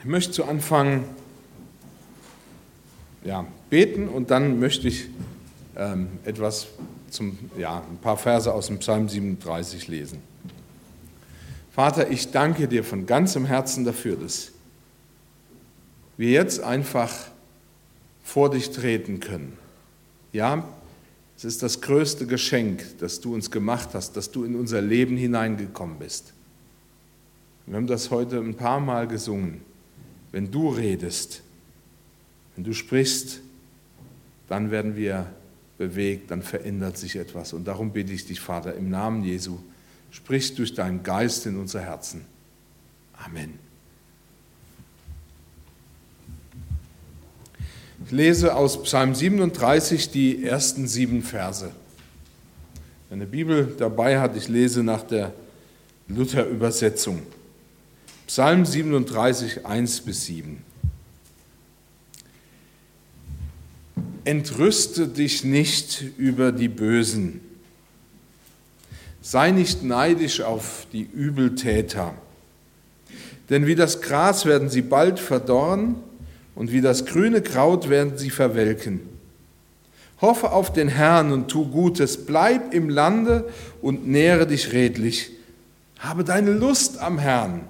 Ich möchte zu Anfang ja, beten und dann möchte ich ähm, etwas zum, ja, ein paar Verse aus dem Psalm 37 lesen. Vater, ich danke dir von ganzem Herzen dafür, dass wir jetzt einfach vor dich treten können. Ja, es ist das größte Geschenk, das du uns gemacht hast, dass du in unser Leben hineingekommen bist. Wir haben das heute ein paar Mal gesungen. Wenn du redest, wenn du sprichst, dann werden wir bewegt, dann verändert sich etwas. Und darum bitte ich dich, Vater, im Namen Jesu, sprich durch deinen Geist in unser Herzen. Amen. Ich lese aus Psalm 37 die ersten sieben Verse. Wer eine Bibel dabei hat, ich lese nach der Luther-Übersetzung. Psalm 37, 1 bis 7. Entrüste dich nicht über die Bösen. Sei nicht neidisch auf die Übeltäter. Denn wie das Gras werden sie bald verdorren und wie das grüne Kraut werden sie verwelken. Hoffe auf den Herrn und tu Gutes, bleib im Lande und nähre dich redlich. Habe deine Lust am Herrn,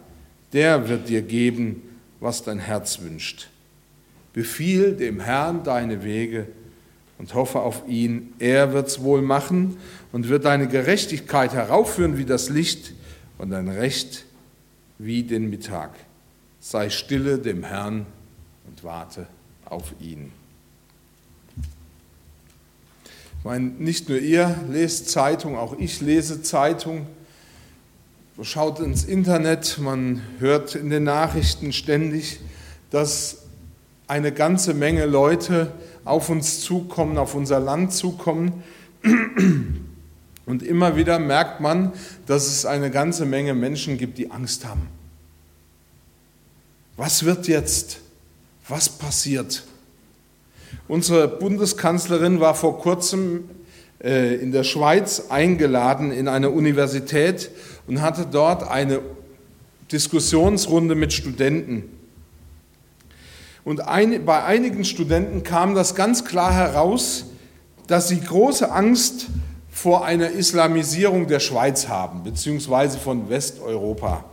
der wird dir geben, was dein Herz wünscht. Befiehl dem Herrn deine Wege und hoffe auf ihn. Er wird's wohl machen und wird deine Gerechtigkeit heraufführen wie das Licht und dein Recht wie den Mittag. Sei stille dem Herrn und warte auf ihn. Ich meine, nicht nur ihr lest Zeitung, auch ich lese Zeitung. Man schaut ins Internet, man hört in den Nachrichten ständig, dass eine ganze Menge Leute auf uns zukommen, auf unser Land zukommen. Und immer wieder merkt man, dass es eine ganze Menge Menschen gibt, die Angst haben. Was wird jetzt? Was passiert? Unsere Bundeskanzlerin war vor kurzem äh, in der Schweiz eingeladen in eine Universität und hatte dort eine Diskussionsrunde mit Studenten. Und ein, bei einigen Studenten kam das ganz klar heraus, dass sie große Angst vor einer Islamisierung der Schweiz haben, beziehungsweise von Westeuropa.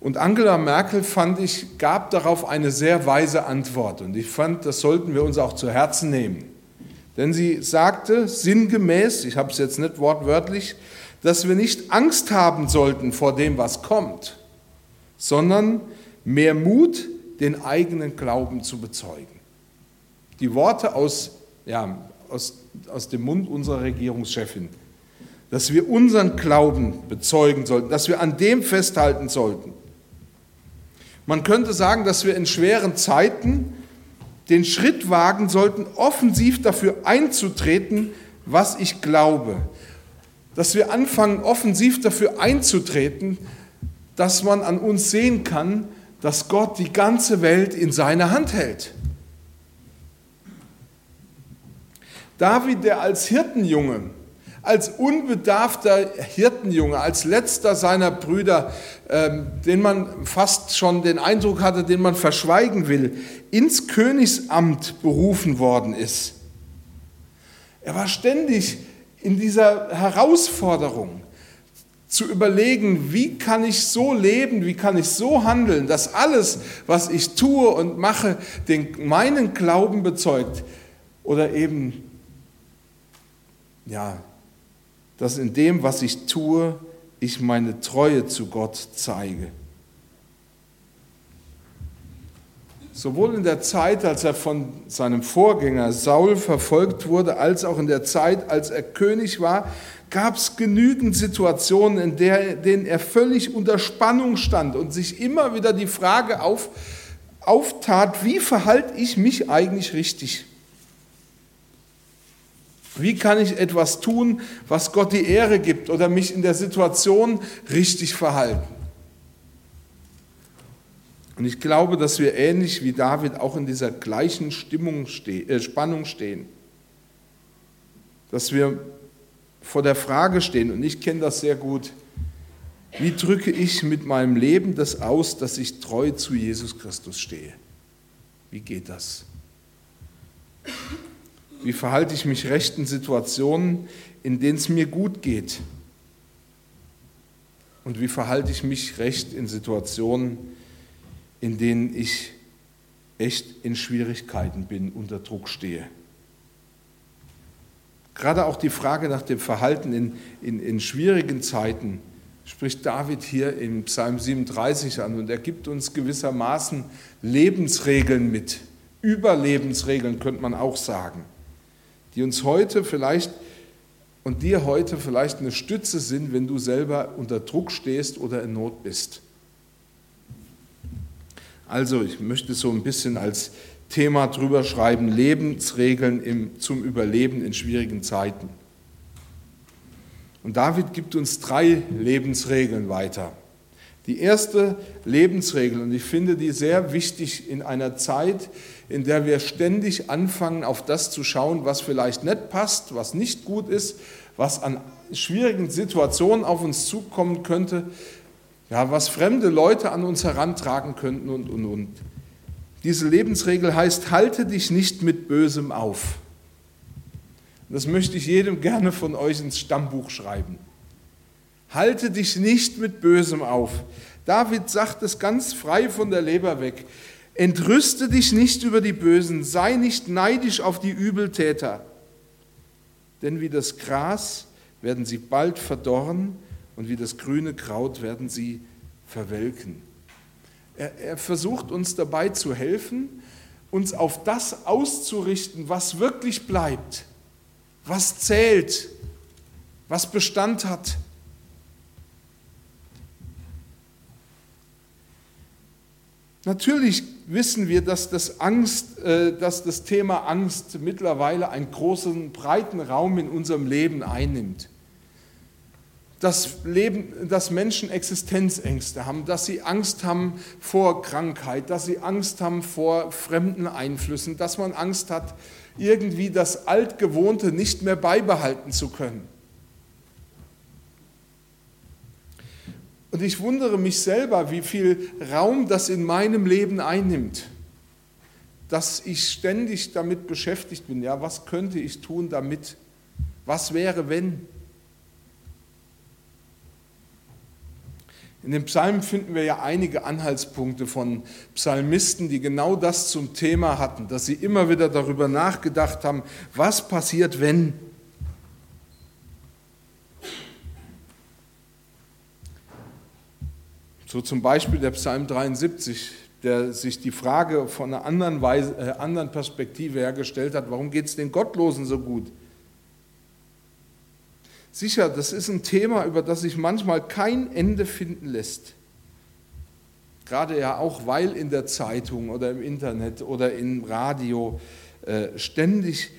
Und Angela Merkel, fand ich, gab darauf eine sehr weise Antwort. Und ich fand, das sollten wir uns auch zu Herzen nehmen. Denn sie sagte sinngemäß, ich habe es jetzt nicht wortwörtlich, dass wir nicht Angst haben sollten vor dem, was kommt, sondern mehr Mut, den eigenen Glauben zu bezeugen. Die Worte aus, ja, aus, aus dem Mund unserer Regierungschefin, dass wir unseren Glauben bezeugen sollten, dass wir an dem festhalten sollten. Man könnte sagen, dass wir in schweren Zeiten den Schritt wagen sollten, offensiv dafür einzutreten, was ich glaube. Dass wir anfangen, offensiv dafür einzutreten, dass man an uns sehen kann, dass Gott die ganze Welt in seiner Hand hält. David, der als Hirtenjunge, als unbedarfter Hirtenjunge, als letzter seiner Brüder, ähm, den man fast schon den Eindruck hatte, den man verschweigen will, ins Königsamt berufen worden ist. Er war ständig in dieser Herausforderung zu überlegen, wie kann ich so leben, wie kann ich so handeln, dass alles, was ich tue und mache, den, meinen Glauben bezeugt oder eben, ja, dass in dem, was ich tue, ich meine Treue zu Gott zeige. Sowohl in der Zeit, als er von seinem Vorgänger Saul verfolgt wurde, als auch in der Zeit, als er König war, gab es genügend Situationen, in der, denen er völlig unter Spannung stand und sich immer wieder die Frage auf, auftat, wie verhalte ich mich eigentlich richtig? Wie kann ich etwas tun, was Gott die Ehre gibt oder mich in der Situation richtig verhalten? Und ich glaube, dass wir ähnlich wie David auch in dieser gleichen Stimmung ste äh, Spannung stehen. Dass wir vor der Frage stehen, und ich kenne das sehr gut, Wie drücke ich mit meinem Leben das aus, dass ich treu zu Jesus Christus stehe? Wie geht das? Wie verhalte ich mich recht in Situationen, in denen es mir gut geht? Und wie verhalte ich mich recht in Situationen, in denen ich echt in Schwierigkeiten bin, unter Druck stehe? Gerade auch die Frage nach dem Verhalten in, in, in schwierigen Zeiten spricht David hier im Psalm 37 an und er gibt uns gewissermaßen Lebensregeln mit, Überlebensregeln könnte man auch sagen, die uns heute vielleicht und dir heute vielleicht eine Stütze sind, wenn du selber unter Druck stehst oder in Not bist. Also ich möchte so ein bisschen als Thema drüber schreiben, Lebensregeln im, zum Überleben in schwierigen Zeiten. Und David gibt uns drei Lebensregeln weiter. Die erste Lebensregel, und ich finde die sehr wichtig in einer Zeit, in der wir ständig anfangen, auf das zu schauen, was vielleicht nicht passt, was nicht gut ist, was an schwierigen Situationen auf uns zukommen könnte, ja, was fremde Leute an uns herantragen könnten und, und, und. Diese Lebensregel heißt, halte dich nicht mit Bösem auf. Das möchte ich jedem gerne von euch ins Stammbuch schreiben. Halte dich nicht mit Bösem auf. David sagt es ganz frei von der Leber weg. Entrüste dich nicht über die Bösen, sei nicht neidisch auf die Übeltäter. Denn wie das Gras werden sie bald verdorren und wie das grüne Kraut werden sie verwelken. Er, er versucht uns dabei zu helfen, uns auf das auszurichten, was wirklich bleibt, was zählt, was Bestand hat. Natürlich wissen wir, dass das, Angst, äh, dass das Thema Angst mittlerweile einen großen, breiten Raum in unserem Leben einnimmt dass, Leben, dass Menschen Existenzängste haben, dass sie Angst haben vor Krankheit, dass sie Angst haben vor fremden Einflüssen, dass man Angst hat, irgendwie das Altgewohnte nicht mehr beibehalten zu können. Und ich wundere mich selber, wie viel Raum das in meinem Leben einnimmt, dass ich ständig damit beschäftigt bin. Ja, was könnte ich tun damit? Was wäre, wenn? In den Psalmen finden wir ja einige Anhaltspunkte von Psalmisten, die genau das zum Thema hatten, dass sie immer wieder darüber nachgedacht haben, was passiert, wenn. So zum Beispiel der Psalm 73, der sich die Frage von einer anderen, Weise, äh, anderen Perspektive hergestellt hat, warum geht es den Gottlosen so gut? Sicher, das ist ein Thema, über das sich manchmal kein Ende finden lässt. Gerade ja auch, weil in der Zeitung oder im Internet oder im Radio äh, ständig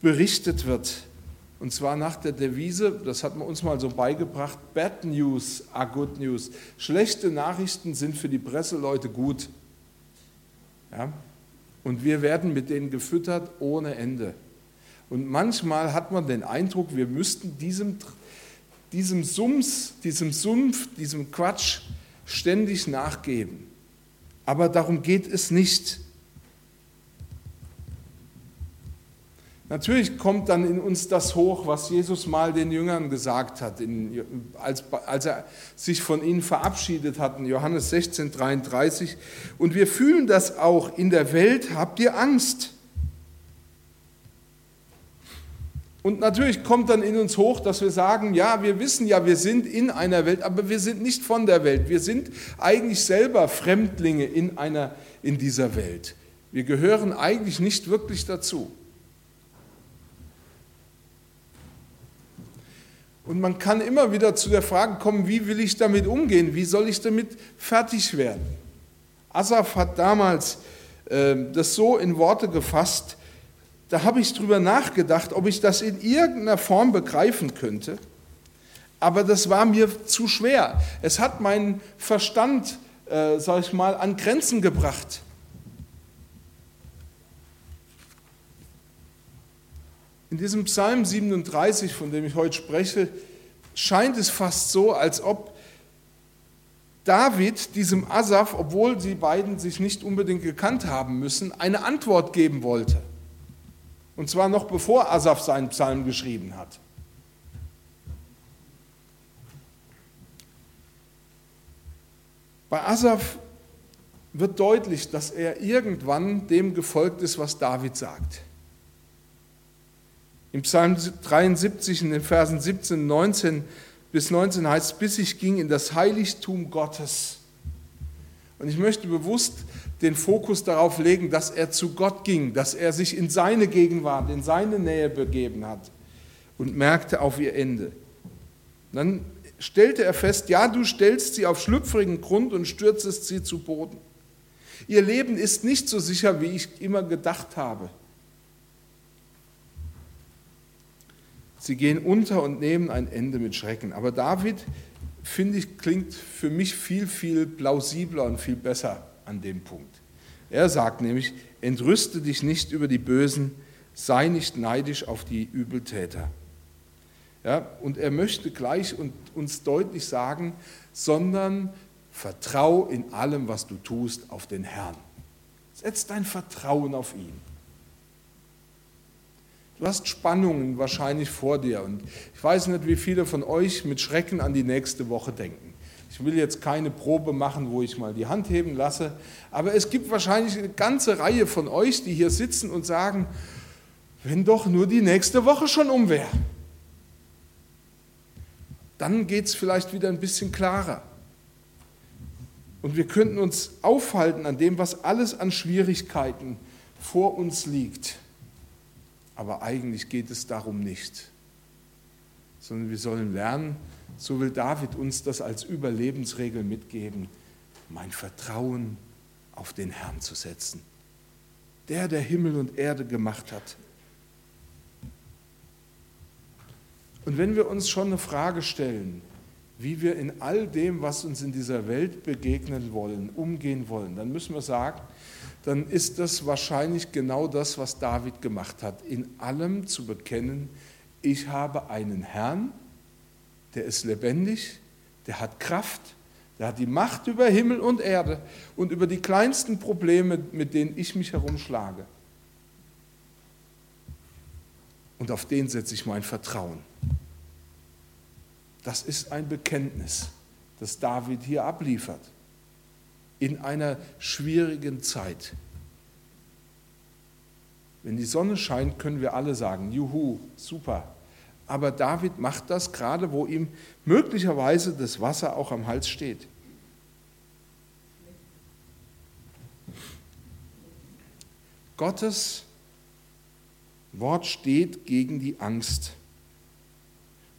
berichtet wird. Und zwar nach der Devise, das hat man uns mal so beigebracht, Bad News are good news. Schlechte Nachrichten sind für die Presseleute gut. Ja? Und wir werden mit denen gefüttert ohne Ende. Und manchmal hat man den Eindruck, wir müssten diesem, diesem Sums, diesem Sumpf, diesem Quatsch ständig nachgeben. Aber darum geht es nicht. Natürlich kommt dann in uns das hoch, was Jesus mal den Jüngern gesagt hat, in, als, als, er sich von ihnen verabschiedet hat, in Johannes 16, 33. Und wir fühlen das auch, in der Welt habt ihr Angst. Und natürlich kommt dann in uns hoch, dass wir sagen, ja, wir wissen ja, wir sind in einer Welt, aber wir sind nicht von der Welt. Wir sind eigentlich selber Fremdlinge in, einer, in dieser Welt. Wir gehören eigentlich nicht wirklich dazu. Und man kann immer wieder zu der Frage kommen, wie will ich damit umgehen? Wie soll ich damit fertig werden? Asaf hat damals äh, das so in Worte gefasst, da habe ich drüber nachgedacht, ob ich das in irgendeiner Form begreifen könnte. Aber das war mir zu schwer. Es hat meinen Verstand, äh, sag ich mal, an Grenzen gebracht. In diesem Psalm 37, von dem ich heute spreche, scheint es fast so, als ob David diesem Asaf, obwohl sie beiden sich nicht unbedingt gekannt haben müssen, eine Antwort geben wollte. Und zwar noch bevor Asaf seinen Psalm geschrieben hat. Bei Asaf wird deutlich, dass er irgendwann dem gefolgt ist, was David sagt. Im Psalm 73 in den Versen 17, 19 bis 19 heißt, bis ich ging in das Heiligtum Gottes. Und ich möchte bewusst den Fokus darauf legen, dass er zu Gott ging, dass er sich in seine Gegenwart, in seine Nähe begeben hat und merkte auf ihr Ende. Dann stellte er fest, ja, du stellst sie auf schlüpfrigen Grund und stürzest sie zu Boden. Ihr Leben ist nicht so sicher, wie ich immer gedacht habe. Sie gehen unter und nehmen ein Ende mit Schrecken. Aber David, finde ich, klingt für mich viel, viel plausibler und viel besser an dem Punkt. Er sagt nämlich, entrüste dich nicht über die Bösen, sei nicht neidisch auf die Übeltäter. Ja, und er möchte gleich uns deutlich sagen, sondern vertrau in allem, was du tust, auf den Herrn. Setz dein Vertrauen auf ihn. Du hast Spannungen wahrscheinlich vor dir und ich weiß nicht, wie viele von euch mit Schrecken an die nächste Woche denken. Ich will jetzt keine Probe machen, wo ich mal die Hand heben lasse, aber es gibt wahrscheinlich eine ganze Reihe von euch, die hier sitzen und sagen, wenn doch nur die nächste Woche schon um wäre. Dann geht es vielleicht wieder ein bisschen klarer. Und wir könnten uns aufhalten an dem, was alles an Schwierigkeiten vor uns liegt. Aber eigentlich geht es darum nicht, sondern wir sollen lernen, so will David uns das als Überlebensregel mitgeben, mein Vertrauen auf den Herrn zu setzen. Der, der Himmel und Erde gemacht hat. Und wenn wir uns schon eine Frage stellen, wie wir in all dem, was uns in dieser Welt begegnen wollen, umgehen wollen, dann müssen wir sagen, dann ist das wahrscheinlich genau das, was David gemacht hat, in allem zu bekennen, ich habe einen Herrn, der ist lebendig, der hat Kraft, der hat die Macht über Himmel und Erde und über die kleinsten Probleme, mit denen ich mich herumschlage. Und auf den setze ich mein Vertrauen. Das ist ein Bekenntnis, das David hier abliefert in einer schwierigen Zeit. Wenn die Sonne scheint, können wir alle sagen, juhu, super. Aber David macht das gerade, wo ihm möglicherweise das Wasser auch am Hals steht. Gottes Wort steht gegen die Angst.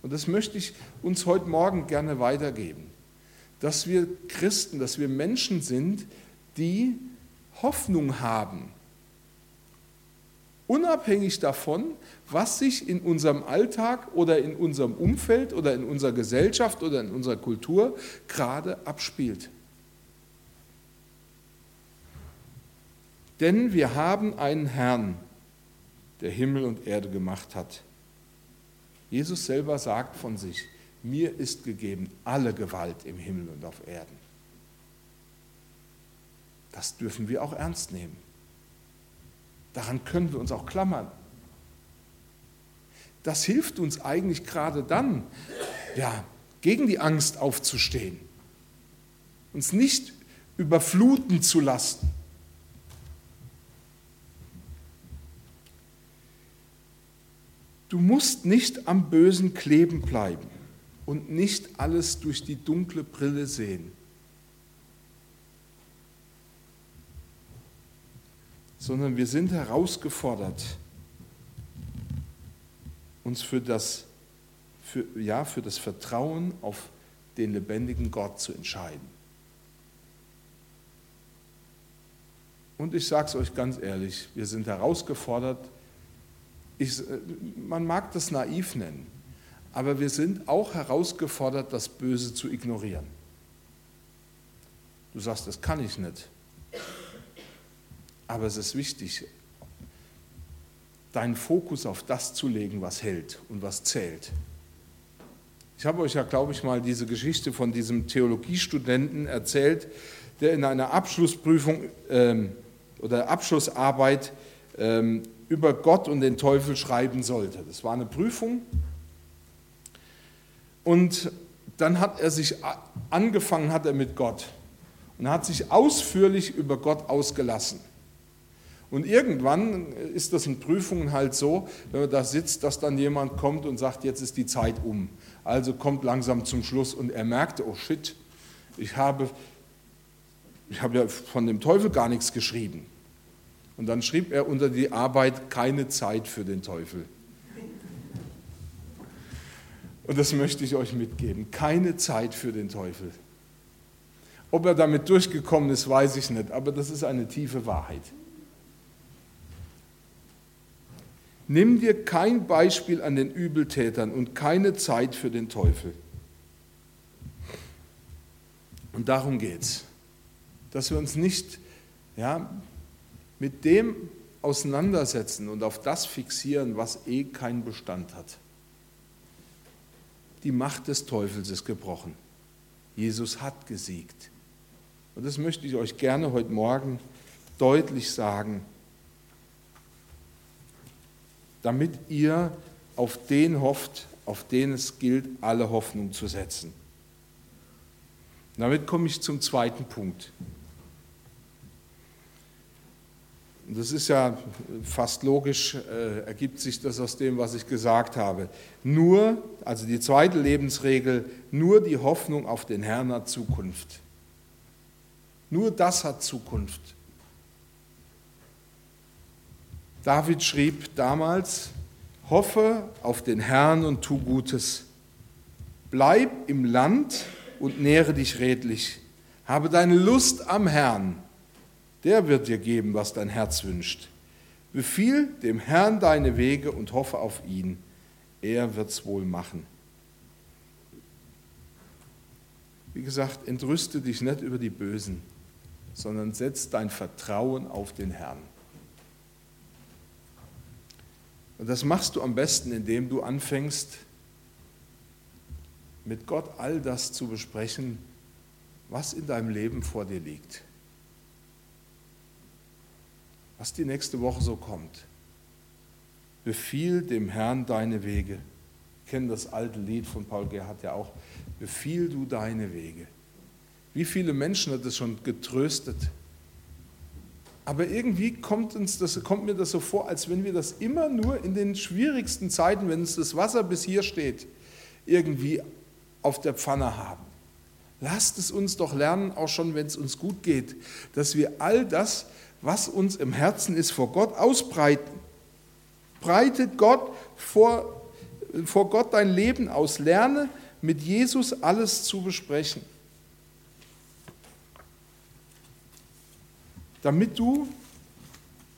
Und das möchte ich uns heute Morgen gerne weitergeben dass wir Christen, dass wir Menschen sind, die Hoffnung haben. Unabhängig davon, was sich in unserem Alltag oder in unserem Umfeld oder in unserer Gesellschaft oder in unserer Kultur gerade abspielt. Denn wir haben einen Herrn, der Himmel und Erde gemacht hat. Jesus selber sagt von sich, mir ist gegeben alle Gewalt im Himmel und auf Erden. Das dürfen wir auch ernst nehmen. Daran können wir uns auch klammern. Das hilft uns eigentlich gerade dann, ja, gegen die Angst aufzustehen, uns nicht überfluten zu lassen. Du musst nicht am Bösen kleben bleiben und nicht alles durch die dunkle Brille sehen, sondern wir sind herausgefordert, uns für das, für, ja, für das Vertrauen auf den lebendigen Gott zu entscheiden. Und ich sage es euch ganz ehrlich, wir sind herausgefordert, ich, man mag das naiv nennen, aber wir sind auch herausgefordert, das Böse zu ignorieren. Du sagst, das kann ich nicht. Aber es ist wichtig, deinen Fokus auf das zu legen, was hält und was zählt. Ich habe euch ja, glaube ich, mal diese Geschichte von diesem Theologiestudenten erzählt, der in einer Abschlussprüfung ähm, oder Abschlussarbeit ähm, über Gott und den Teufel schreiben sollte. Das war eine Prüfung. Und dann hat er sich angefangen, hat er mit Gott und hat sich ausführlich über Gott ausgelassen. Und irgendwann ist das in Prüfungen halt so, wenn man da sitzt, dass dann jemand kommt und sagt, jetzt ist die Zeit um. Also kommt langsam zum Schluss und er merkte, oh shit, ich habe, ich habe ja von dem Teufel gar nichts geschrieben. Und dann schrieb er unter die Arbeit keine Zeit für den Teufel. Und das möchte ich euch mitgeben. Keine Zeit für den Teufel. Ob er damit durchgekommen ist, weiß ich nicht, aber das ist eine tiefe Wahrheit. Nimm dir kein Beispiel an den Übeltätern und keine Zeit für den Teufel. Und darum geht es, dass wir uns nicht ja, mit dem auseinandersetzen und auf das fixieren, was eh keinen Bestand hat. Die Macht des Teufels ist gebrochen. Jesus hat gesiegt. Und das möchte ich euch gerne heute Morgen deutlich sagen, damit ihr auf den hofft, auf den es gilt, alle Hoffnung zu setzen. Damit komme ich zum zweiten Punkt. Und das ist ja fast logisch, äh, ergibt sich das aus dem, was ich gesagt habe. Nur, also die zweite Lebensregel, nur die Hoffnung auf den Herrn hat Zukunft. Nur das hat Zukunft. David schrieb damals, hoffe auf den Herrn und tu Gutes. Bleib im Land und nähre dich redlich. Habe deine Lust am Herrn der wird dir geben, was dein Herz wünscht. Befiehl dem Herrn deine Wege und hoffe auf ihn. Er wird's wohl machen. Wie gesagt, entrüste dich nicht über die Bösen, sondern setz dein Vertrauen auf den Herrn. Und das machst du am besten, indem du anfängst, mit Gott all das zu besprechen, was in deinem Leben vor dir liegt was die nächste Woche so kommt. Befiehl dem Herrn deine Wege. Ich kenne das alte Lied von Paul Gerhardt ja auch. Befiehl du deine Wege. Wie viele Menschen hat es schon getröstet? Aber irgendwie kommt, uns das, kommt mir das so vor, als wenn wir das immer nur in den schwierigsten Zeiten, wenn uns das Wasser bis hier steht, irgendwie auf der Pfanne haben. Lasst es uns doch lernen, auch schon wenn es uns gut geht, dass wir all das, was uns im Herzen ist, vor Gott ausbreiten. Breitet Gott vor, vor Gott dein Leben aus. Lerne mit Jesus alles zu besprechen. Damit du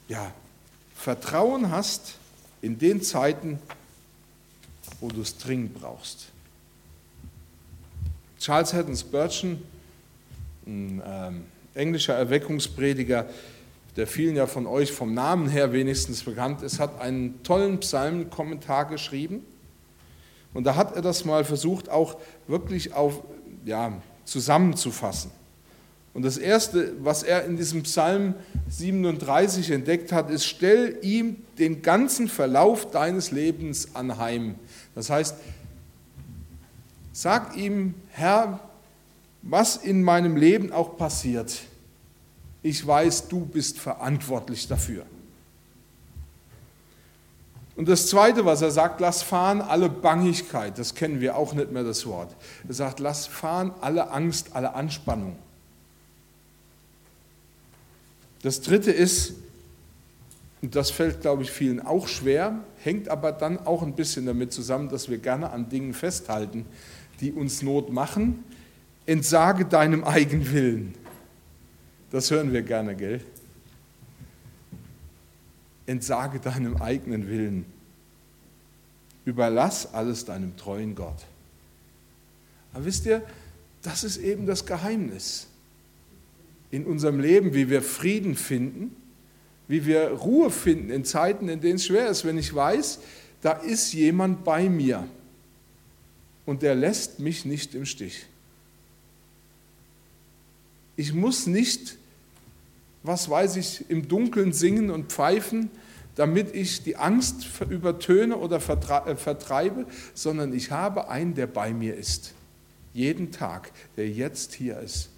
ja, Vertrauen hast in den Zeiten, wo du es dringend brauchst. Charles Haddon Spurgeon, ein ähm, englischer Erweckungsprediger, der vielen ja von euch vom Namen her wenigstens bekannt ist, hat einen tollen Psalmenkommentar geschrieben. Und da hat er das mal versucht, auch wirklich auf, ja, zusammenzufassen. Und das Erste, was er in diesem Psalm 37 entdeckt hat, ist, stell ihm den ganzen Verlauf deines Lebens anheim. Das heißt, sag ihm, Herr, was in meinem Leben auch passiert ich weiß, du bist verantwortlich dafür. Und das Zweite, was er sagt, lass fahren alle Bangigkeit, das kennen wir auch nicht mehr das Wort. Er sagt, lass fahren alle Angst, alle Anspannung. Das Dritte ist, und das fällt, glaube ich, vielen auch schwer, hängt aber dann auch ein bisschen damit zusammen, dass wir gerne an Dingen festhalten, die uns Not machen. Entsage deinem Eigenwillen. Das hören wir gerne, gell? Entsage deinem eigenen Willen. Überlass alles deinem treuen Gott. Aber wisst ihr, das ist eben das Geheimnis in unserem Leben, wie wir Frieden finden, wie wir Ruhe finden in Zeiten, in denen es schwer ist, wenn ich weiß, da ist jemand bei mir. und der lässt mich nicht im Stich. Ich muss nicht, was weiß ich, im Dunkeln singen und pfeifen, damit ich die Angst übertöne oder äh, vertreibe, sondern ich habe einen, der bei mir ist. Jeden Tag, der jetzt hier ist.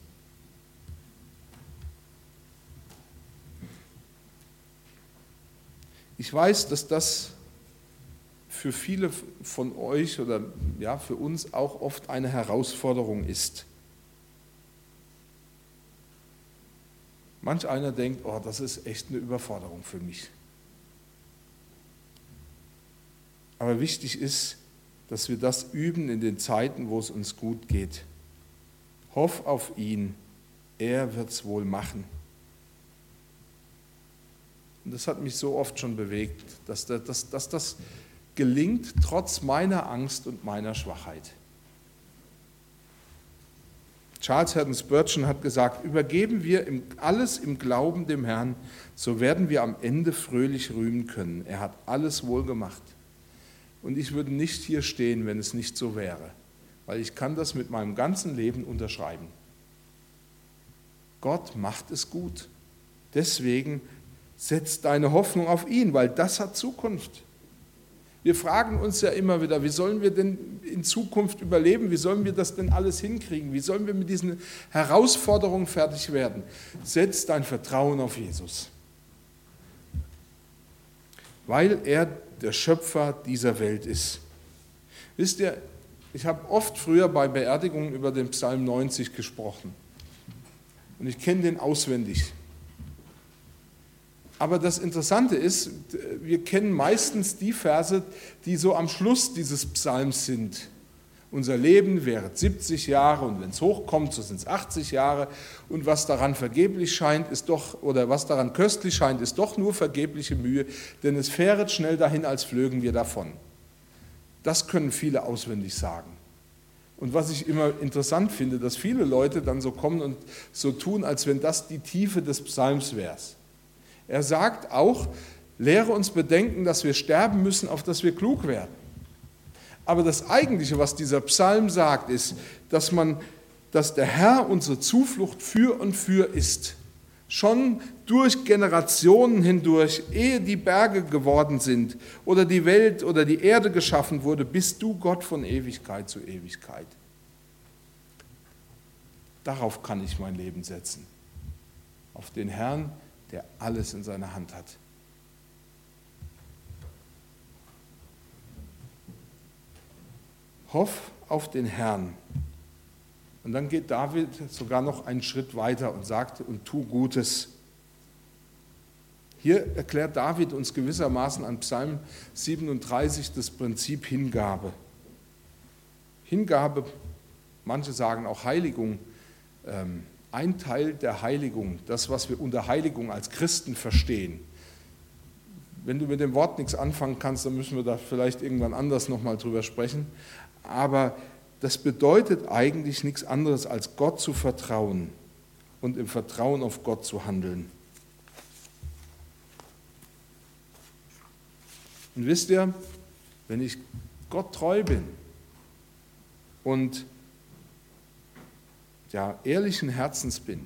Ich weiß, dass das für viele von euch oder ja, für uns auch oft eine Herausforderung ist. Manch einer denkt, oh, das ist echt eine Überforderung für mich. Aber wichtig ist, dass wir das üben in den Zeiten, wo es uns gut geht. Hoff auf ihn, er wird es wohl machen. Und das hat mich so oft schon bewegt, dass, dass, dass das gelingt trotz meiner Angst und meiner Schwachheit. Charles Haddon Spurgeon hat gesagt, übergeben wir alles im Glauben dem Herrn, so werden wir am Ende fröhlich rühmen können. Er hat alles wohl gemacht. Und ich würde nicht hier stehen, wenn es nicht so wäre, weil ich kann das mit meinem ganzen Leben unterschreiben. Gott macht es gut. Deswegen setz deine Hoffnung auf ihn, weil das hat Zukunft. Wir fragen uns ja immer wieder, wie sollen wir denn in Zukunft überleben? Wie sollen wir das denn alles hinkriegen? Wie sollen wir mit diesen Herausforderungen fertig werden? Setz dein Vertrauen auf Jesus. Weil er der Schöpfer dieser Welt ist. Wisst ihr, ich habe oft früher bei Beerdigungen über den Psalm 90 gesprochen. Und ich kenne den auswendig. Aber das Interessante ist, wir kennen meistens die Verse, die so am Schluss dieses Psalms sind. Unser Leben wäre 70 Jahre und wenn es hochkommt, so sind es 80 Jahre. Und was daran vergeblich scheint, ist doch, oder was daran köstlich scheint, ist doch nur vergebliche Mühe, denn es fähret schnell dahin, als flögen wir davon. Das können viele auswendig sagen. Und was ich immer interessant finde, dass viele Leute dann so kommen und so tun, als wenn das die Tiefe des Psalms wäre. Er sagt auch, lehre uns bedenken, dass wir sterben müssen, auf dass wir klug werden. Aber das Eigentliche, was dieser Psalm sagt, ist, dass, man, dass der Herr unsere Zuflucht für und für ist. Schon durch Generationen hindurch, ehe die Berge geworden sind oder die Welt oder die Erde geschaffen wurde, bist du Gott von Ewigkeit zu Ewigkeit. Darauf kann ich mein Leben setzen. Auf den Herrn, der alles in seiner Hand hat. Hoff auf den Herrn. Und dann geht David sogar noch einen Schritt weiter und sagt, und tu Gutes. Hier erklärt David uns gewissermaßen an Psalm 37 das Prinzip Hingabe. Hingabe, manche sagen auch Heiligung, ähm, ein Teil der Heiligung, das, was wir unter Heiligung als Christen verstehen. Wenn du mit dem Wort nichts anfangen kannst, dann müssen wir da vielleicht irgendwann anders nochmal drüber sprechen. Aber das bedeutet eigentlich nichts anderes, als Gott zu vertrauen und im Vertrauen auf Gott zu handeln. Und wisst ihr, wenn ich Gott treu bin und ja, ehrlichen Herzens bin,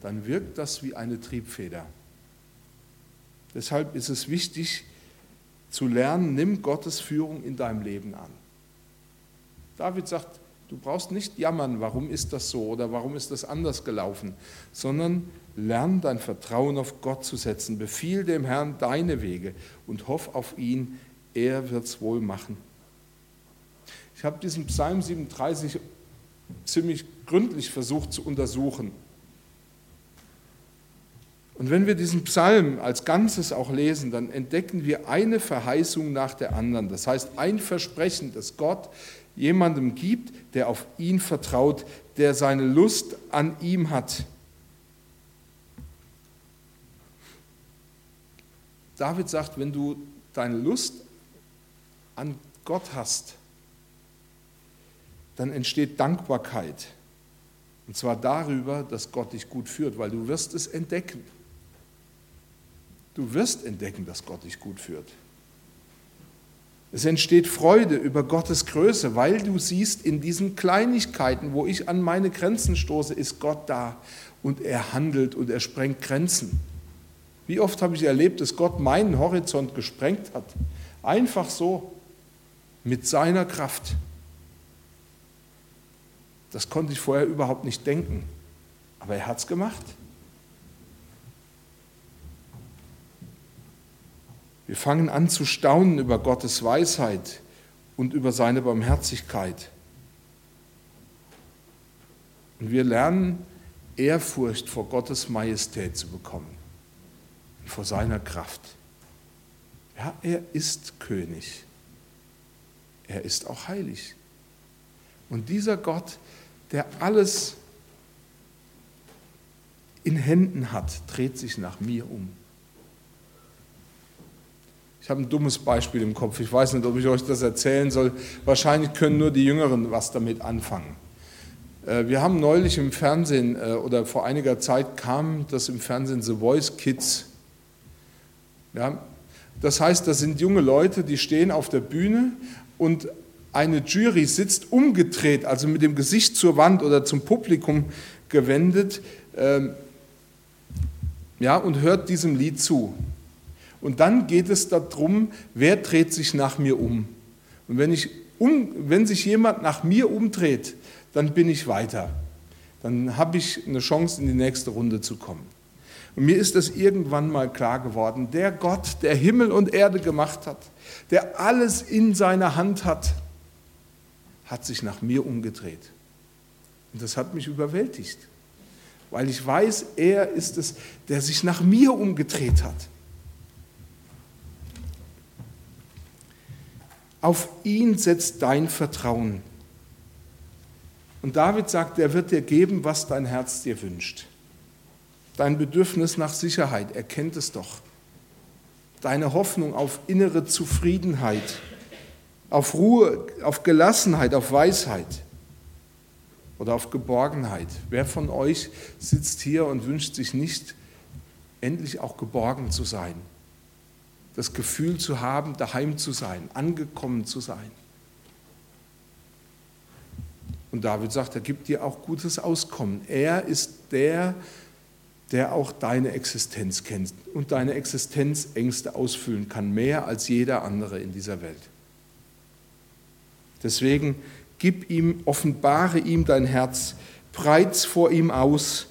dann wirkt das wie eine Triebfeder. Deshalb ist es wichtig zu lernen, nimm Gottes Führung in deinem Leben an. David sagt, du brauchst nicht jammern, warum ist das so oder warum ist das anders gelaufen, sondern lern dein Vertrauen auf Gott zu setzen. Befiehl dem Herrn deine Wege und hoff auf ihn, er wird es wohl machen. Ich habe diesen Psalm 37 ziemlich gründlich versucht zu untersuchen. Und wenn wir diesen Psalm als Ganzes auch lesen, dann entdecken wir eine Verheißung nach der anderen. Das heißt, ein Versprechen, das Gott jemandem gibt, der auf ihn vertraut, der seine Lust an ihm hat. David sagt, wenn du deine Lust an Gott hast, dann entsteht Dankbarkeit. Und zwar darüber, dass Gott dich gut führt, weil du wirst es entdecken. Du wirst entdecken, dass Gott dich gut führt. Es entsteht Freude über Gottes Größe, weil du siehst, in diesen Kleinigkeiten, wo ich an meine Grenzen stoße, ist Gott da und er handelt und er sprengt Grenzen. Wie oft habe ich erlebt, dass Gott meinen Horizont gesprengt hat? Einfach so, mit seiner Kraft. Das konnte ich vorher überhaupt nicht denken, aber er hat es gemacht. Wir fangen an zu staunen über Gottes Weisheit und über seine Barmherzigkeit. Und wir lernen Ehrfurcht vor Gottes Majestät zu bekommen, vor seiner Kraft. Ja, er ist König. Er ist auch heilig. Und dieser Gott, der alles in Händen hat, dreht sich nach mir um. Ich habe ein dummes Beispiel im Kopf. Ich weiß nicht, ob ich euch das erzählen soll. Wahrscheinlich können nur die Jüngeren was damit anfangen. Äh, wir haben neulich im Fernsehen äh, oder vor einiger Zeit kam das im Fernsehen The Voice Kids. Ja, das heißt, das sind junge Leute, die stehen auf der Bühne und eine Jury sitzt umgedreht, also mit dem Gesicht zur Wand oder zum Publikum gewendet, ähm, ja, und hört diesem Lied zu. Und dann geht es darum, wer dreht sich nach mir um. Und wenn, ich um, wenn sich jemand nach mir umdreht, dann bin ich weiter. Dann habe ich eine Chance, in die nächste Runde zu kommen. Und mir ist das irgendwann mal klar geworden. Der Gott, der Himmel und Erde gemacht hat, der alles in seiner Hand hat, hat sich nach mir umgedreht. Und das hat mich überwältigt, weil ich weiß, er ist es, der sich nach mir umgedreht hat. Auf ihn setzt dein Vertrauen. Und David sagt, er wird dir geben, was dein Herz dir wünscht. Dein Bedürfnis nach Sicherheit, er kennt es doch. Deine Hoffnung auf innere Zufriedenheit, auf Ruhe, auf Gelassenheit, auf Weisheit oder auf Geborgenheit. Wer von euch sitzt hier und wünscht sich nicht, endlich auch geborgen zu sein? das Gefühl zu haben, daheim zu sein, angekommen zu sein. Und David sagt, er gibt dir auch gutes Auskommen. Er ist der, der auch deine Existenz kennt und deine Existenzängste ausfüllen kann, mehr als jeder andere in dieser Welt. Deswegen gib ihm, offenbare ihm dein Herz, breit's vor ihm aus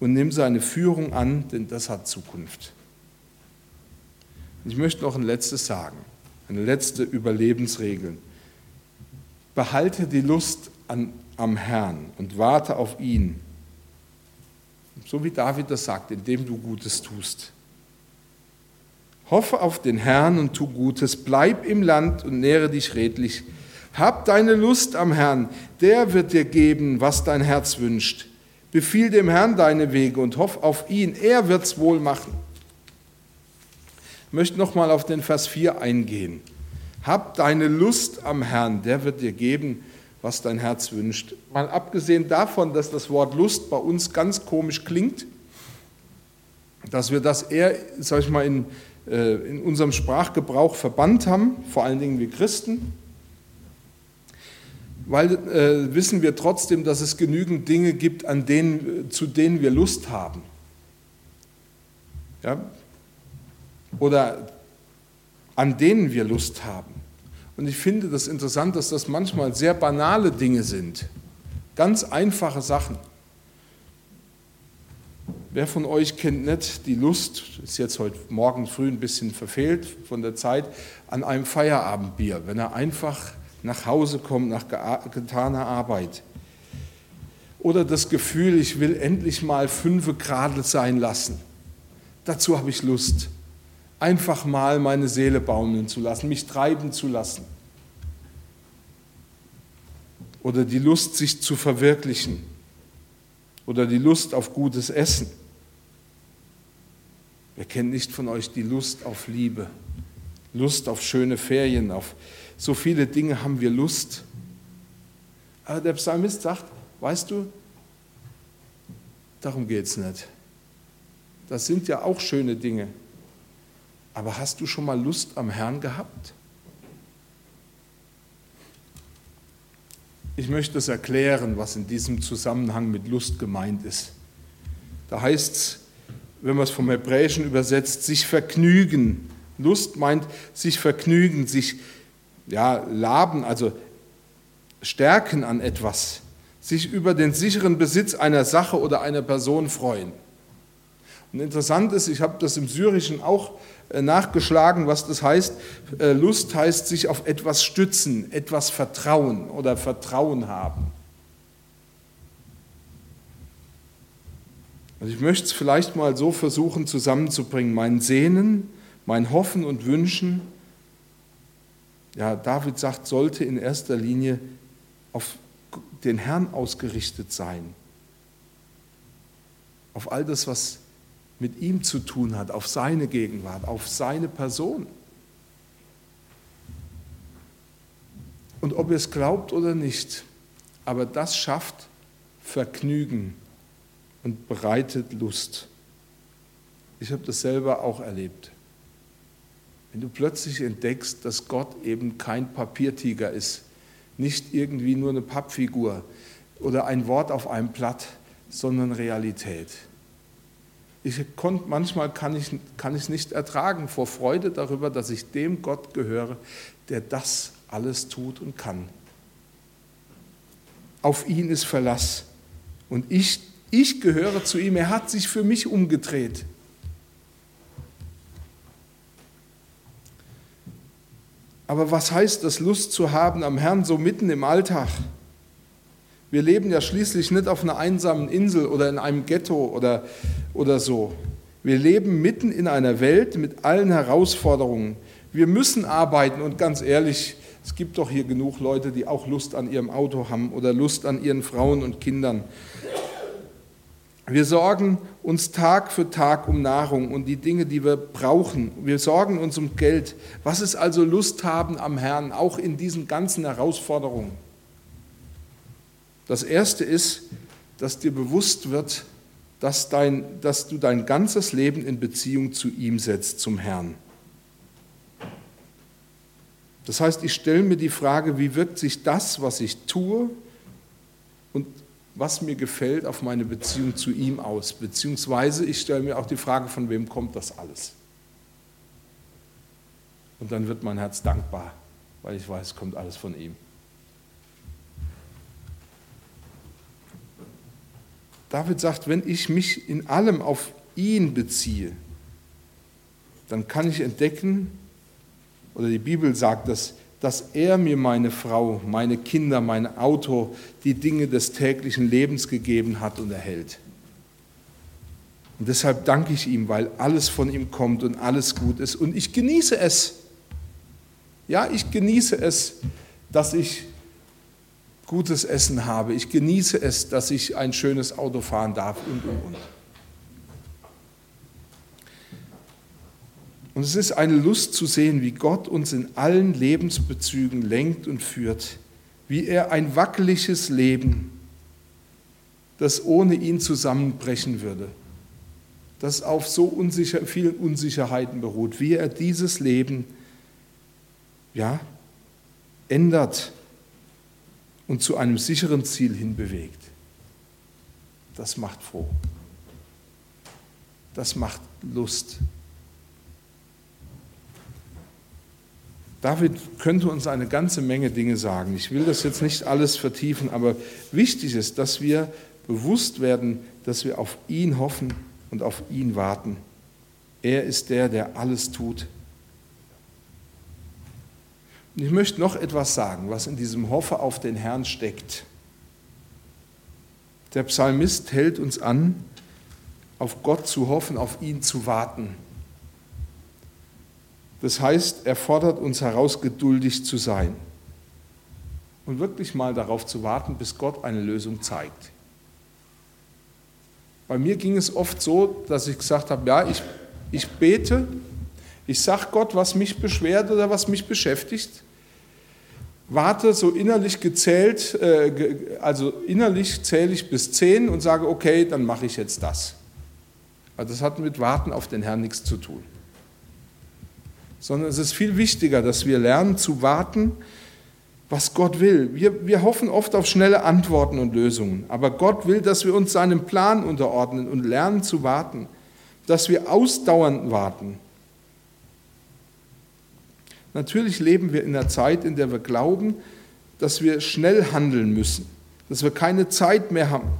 und nimm seine Führung an, denn das hat Zukunft. Ich möchte noch ein letztes sagen, eine letzte Überlebensregel. Behalte die Lust an, am Herrn und warte auf ihn. So wie David das sagt, indem du Gutes tust. Hoffe auf den Herrn und tu Gutes, bleib im Land und nähre dich redlich. Hab deine Lust am Herrn, der wird dir geben, was dein Herz wünscht. Befiehl dem Herrn deine Wege und hoff auf ihn, er wird's wohl machen. Ich möchte nochmal auf den Vers 4 eingehen. Hab deine Lust am Herrn, der wird dir geben, was dein Herz wünscht. Mal abgesehen davon, dass das Wort Lust bei uns ganz komisch klingt, dass wir das eher, sag ich mal, in, in unserem Sprachgebrauch verbannt haben, vor allen Dingen wir Christen, weil äh, wissen wir trotzdem, dass es genügend Dinge gibt, an denen, zu denen wir Lust haben. Ja, oder an denen wir Lust haben. Und ich finde das interessant, dass das manchmal sehr banale Dinge sind, ganz einfache Sachen. Wer von euch kennt nicht die Lust, ist jetzt heute Morgen früh ein bisschen verfehlt von der Zeit, an einem Feierabendbier, wenn er einfach nach Hause kommt nach getaner Arbeit. Oder das Gefühl, ich will endlich mal fünf Grad sein lassen. Dazu habe ich Lust einfach mal meine Seele baumeln zu lassen, mich treiben zu lassen. Oder die Lust, sich zu verwirklichen. Oder die Lust auf gutes Essen. Wer kennt nicht von euch die Lust auf Liebe, Lust auf schöne Ferien, auf so viele Dinge haben wir Lust. Aber der Psalmist sagt, weißt du, darum geht es nicht. Das sind ja auch schöne Dinge. Aber hast du schon mal Lust am Herrn gehabt? Ich möchte es erklären, was in diesem Zusammenhang mit Lust gemeint ist. Da heißt es, wenn man es vom Hebräischen übersetzt, sich vergnügen. Lust meint sich vergnügen, sich ja, laben, also stärken an etwas, sich über den sicheren Besitz einer Sache oder einer Person freuen. Und interessant ist, ich habe das im Syrischen auch äh, nachgeschlagen, was das heißt. Äh, Lust heißt sich auf etwas stützen, etwas vertrauen oder Vertrauen haben. Also ich möchte es vielleicht mal so versuchen zusammenzubringen, mein Sehnen, mein Hoffen und Wünschen. Ja, David sagt, sollte in erster Linie auf den Herrn ausgerichtet sein. Auf all das, was mit ihm zu tun hat, auf seine Gegenwart, auf seine Person. Und ob ihr es glaubt oder nicht, aber das schafft Vergnügen und bereitet Lust. Ich habe das selber auch erlebt. Wenn du plötzlich entdeckst, dass Gott eben kein Papiertiger ist, nicht irgendwie nur eine Pappfigur oder ein Wort auf einem Blatt, sondern Realität. Ich konnte, manchmal kann ich, kann ich es nicht ertragen vor Freude darüber, dass ich dem Gott gehöre, der das alles tut und kann. Auf ihn ist Verlass. Und ich, ich gehöre zu ihm. Er hat sich für mich umgedreht. Aber was heißt das, Lust zu haben am Herrn so mitten im Alltag? Wir leben ja schließlich nicht auf einer einsamen Insel oder in einem Ghetto oder, oder so. Wir leben mitten in einer Welt mit allen Herausforderungen. Wir müssen arbeiten und ganz ehrlich, es gibt doch hier genug Leute, die auch Lust an ihrem Auto haben oder Lust an ihren Frauen und Kindern. Wir sorgen uns Tag für Tag um Nahrung und die Dinge, die wir brauchen. Wir sorgen uns um Geld. Was ist also Lust haben am Herrn, auch in diesen ganzen Herausforderungen? Das erste ist, dass dir bewusst wird, dass, dein, dass du dein ganzes Leben in Beziehung zu ihm setzt, zum Herrn. Das heißt, ich stelle mir die Frage, wie wirkt sich das, was ich tue und was mir gefällt, auf meine Beziehung zu ihm aus? Beziehungsweise ich stelle mir auch die Frage, von wem kommt das alles? Und dann wird mein Herz dankbar, weil ich weiß, es kommt alles von ihm. David sagt, wenn ich mich in allem auf ihn beziehe, dann kann ich entdecken, oder die Bibel sagt das, dass er mir meine Frau, meine Kinder, mein Auto, die Dinge des täglichen Lebens gegeben hat und erhält. Und deshalb danke ich ihm, weil alles von ihm kommt und alles gut ist. Und ich genieße es. Ja, ich genieße es, dass ich gutes Essen habe. Ich genieße es, dass ich ein schönes Auto fahren darf und, und, und. Und es ist eine Lust zu sehen, wie Gott uns in allen Lebensbezügen lenkt und führt, wie er ein wackeliges Leben, das ohne ihn zusammenbrechen würde, das auf so unsicher, vielen Unsicherheiten beruht, wie er dieses Leben ja, ändert und zu einem sicheren Ziel hinbewegt. Das macht froh. Das macht Lust. David könnte uns eine ganze Menge Dinge sagen. Ich will das jetzt nicht alles vertiefen, aber wichtig ist, dass wir bewusst werden, dass wir auf ihn hoffen und auf ihn warten. Er ist der, der alles tut. Und ich möchte noch etwas sagen, was in diesem Hoffe auf den Herrn steckt. Der Psalmist hält uns an, auf Gott zu hoffen, auf ihn zu warten. Das heißt, er fordert uns heraus, geduldig zu sein und wirklich mal darauf zu warten, bis Gott eine Lösung zeigt. Bei mir ging es oft so, dass ich gesagt habe, ja, ich, ich bete, ich sage Gott, was mich beschwert oder was mich beschäftigt, warte so innerlich gezählt, äh, also innerlich zähle ich bis zehn und sage, okay, dann mache ich jetzt das. Also das hat mit Warten auf den Herrn nichts zu tun. Sondern es ist viel wichtiger, dass wir lernen zu warten, was Gott will. Wir, wir hoffen oft auf schnelle Antworten und Lösungen, aber Gott will, dass wir uns seinem Plan unterordnen und lernen zu warten, dass wir ausdauernd warten. Natürlich leben wir in einer Zeit, in der wir glauben, dass wir schnell handeln müssen, dass wir keine Zeit mehr haben.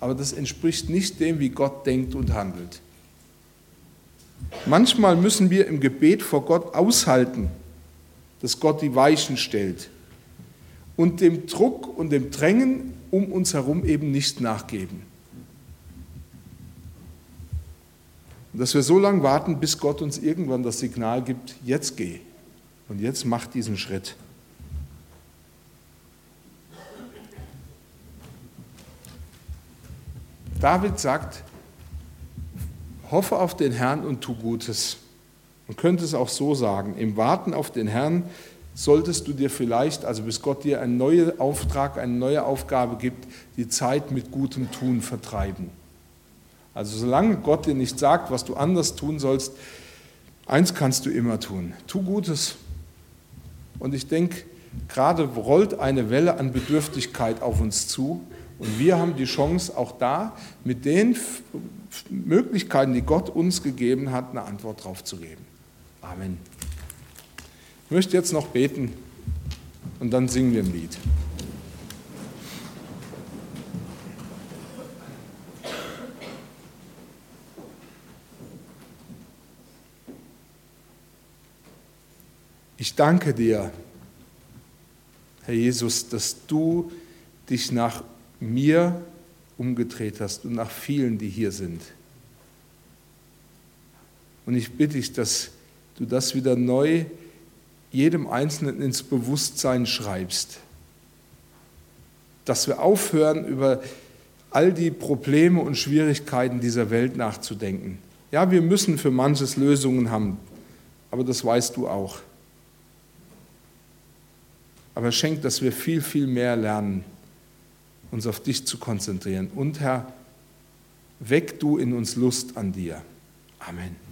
Aber das entspricht nicht dem, wie Gott denkt und handelt. Manchmal müssen wir im Gebet vor Gott aushalten, dass Gott die Weichen stellt und dem Druck und dem Drängen um uns herum eben nicht nachgeben. Und dass wir so lange warten, bis Gott uns irgendwann das Signal gibt, jetzt geh und jetzt mach diesen Schritt. David sagt, hoffe auf den Herrn und tu Gutes. Man könnte es auch so sagen, im Warten auf den Herrn solltest du dir vielleicht, also bis Gott dir einen neuen Auftrag, eine neue Aufgabe gibt, die Zeit mit gutem Tun vertreiben. Also solange Gott dir nicht sagt, was du anders tun sollst, eins kannst du immer tun, tu Gutes. Und ich denke, gerade rollt eine Welle an Bedürftigkeit auf uns zu und wir haben die Chance, auch da mit den Möglichkeiten, die Gott uns gegeben hat, eine Antwort drauf zu geben. Amen. Ich möchte jetzt noch beten und dann singen wir ein Lied. Ich danke dir, Herr Jesus, dass du dich nach mir umgedreht hast und nach vielen, die hier sind. Und ich bitte dich, dass du das wieder neu jedem Einzelnen ins Bewusstsein schreibst. Dass wir aufhören, über all die Probleme und Schwierigkeiten dieser Welt nachzudenken. Ja, wir müssen für manches Lösungen haben, aber das weißt du auch. Aber schenk, dass wir viel, viel mehr lernen, uns auf dich zu konzentrieren. Und Herr, weck du in uns Lust an dir. Amen.